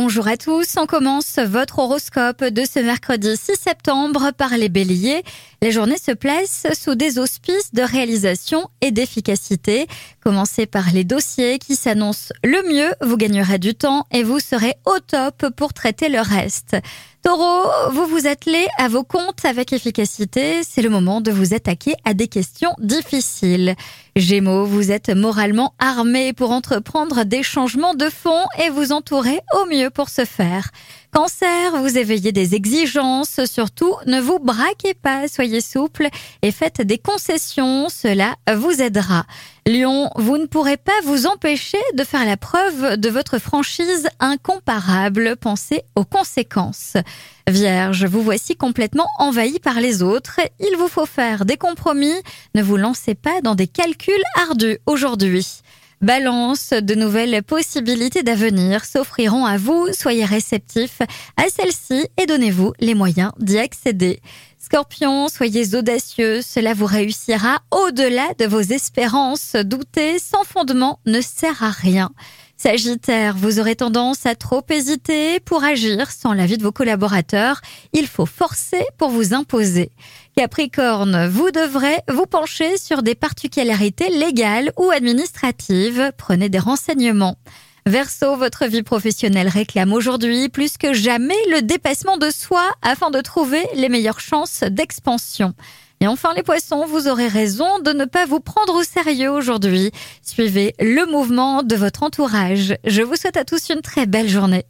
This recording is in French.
bonjour à tous. On commence votre horoscope de ce mercredi 6 septembre par les béliers. La journée se place sous des auspices de réalisation et d'efficacité. Commencez par les dossiers qui s'annoncent le mieux, vous gagnerez du temps et vous serez au top pour traiter le reste. Taureau, vous vous attelez à vos comptes avec efficacité. C'est le moment de vous attaquer à des questions difficiles. Gémeaux, vous êtes moralement armé pour entreprendre des changements de fond et vous entourer au mieux pour ce faire. Cancer, vous éveillez des exigences, surtout ne vous braquez pas, soyez souple et faites des concessions, cela vous aidera. Lion, vous ne pourrez pas vous empêcher de faire la preuve de votre franchise incomparable, pensez aux conséquences. Vierge, vous voici complètement envahi par les autres, il vous faut faire des compromis, ne vous lancez pas dans des calculs ardus aujourd'hui. Balance, de nouvelles possibilités d'avenir s'offriront à vous. Soyez réceptif à celles-ci et donnez-vous les moyens d'y accéder. Scorpion, soyez audacieux, cela vous réussira au-delà de vos espérances. Douter sans fondement ne sert à rien. Sagittaire, vous aurez tendance à trop hésiter pour agir sans l'avis de vos collaborateurs. Il faut forcer pour vous imposer. Capricorne, vous devrez vous pencher sur des particularités légales ou administratives. Prenez des renseignements. Verseau, votre vie professionnelle réclame aujourd'hui plus que jamais le dépassement de soi afin de trouver les meilleures chances d'expansion. Et enfin les poissons, vous aurez raison de ne pas vous prendre au sérieux aujourd'hui. Suivez le mouvement de votre entourage. Je vous souhaite à tous une très belle journée.